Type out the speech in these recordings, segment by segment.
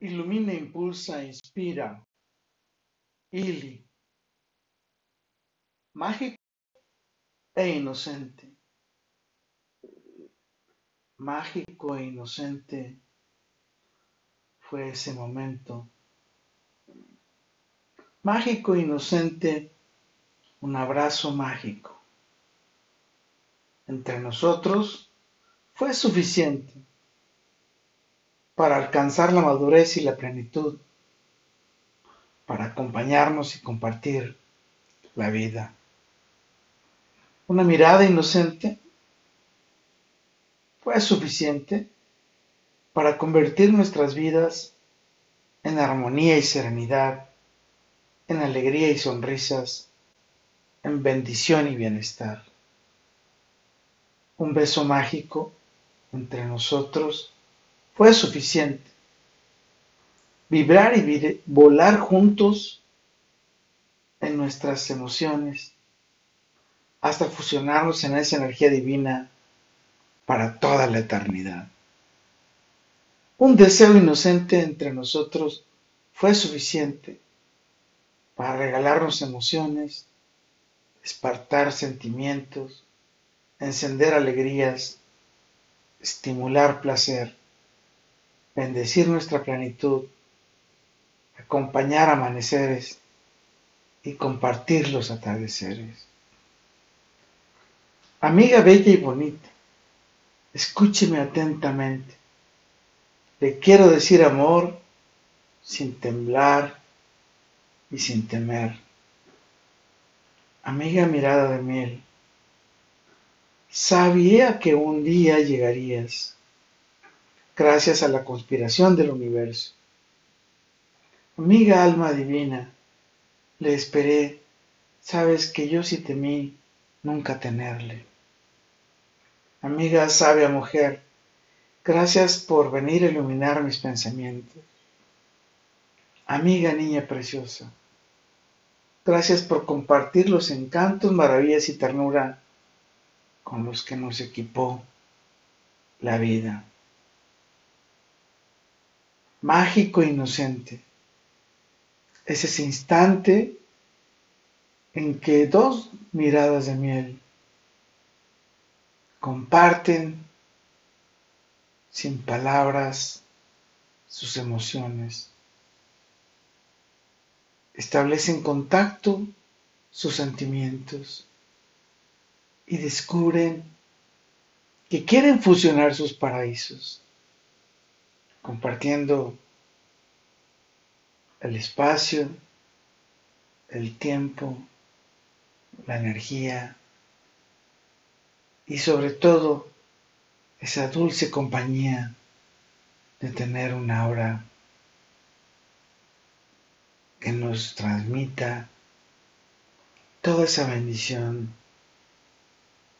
Ilumina, impulsa, inspira. Ili. Mágico e inocente. Mágico e inocente fue ese momento. Mágico e inocente, un abrazo mágico. Entre nosotros fue suficiente para alcanzar la madurez y la plenitud, para acompañarnos y compartir la vida. Una mirada inocente fue suficiente para convertir nuestras vidas en armonía y serenidad, en alegría y sonrisas, en bendición y bienestar. Un beso mágico entre nosotros fue suficiente. Vibrar y volar juntos en nuestras emociones hasta fusionarnos en esa energía divina para toda la eternidad. Un deseo inocente entre nosotros fue suficiente para regalarnos emociones, espartar sentimientos, encender alegrías, estimular placer bendecir nuestra plenitud, acompañar amaneceres y compartir los atardeceres. Amiga bella y bonita, escúcheme atentamente. Le quiero decir amor sin temblar y sin temer. Amiga mirada de miel, sabía que un día llegarías gracias a la conspiración del universo. Amiga alma divina, le esperé, sabes que yo sí temí nunca tenerle. Amiga sabia mujer, gracias por venir a iluminar mis pensamientos. Amiga niña preciosa, gracias por compartir los encantos, maravillas y ternura con los que nos equipó la vida mágico e inocente. Es ese instante en que dos miradas de miel comparten sin palabras sus emociones, establecen contacto sus sentimientos y descubren que quieren fusionar sus paraísos compartiendo el espacio, el tiempo, la energía y sobre todo esa dulce compañía de tener una hora que nos transmita toda esa bendición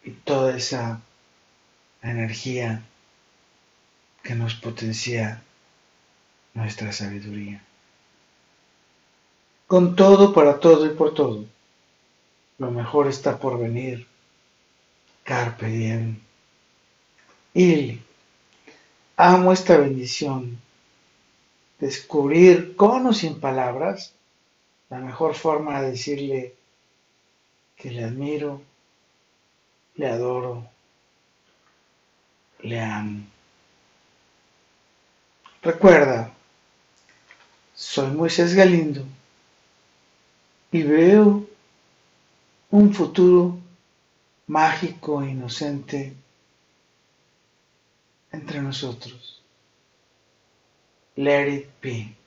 y toda esa energía que nos potencia nuestra sabiduría. Con todo, para todo y por todo, lo mejor está por venir. Carpe diem. Y amo esta bendición. Descubrir con o sin palabras la mejor forma de decirle que le admiro, le adoro, le amo. Recuerda, soy Moisés Galindo y veo un futuro mágico e inocente entre nosotros. Let it be.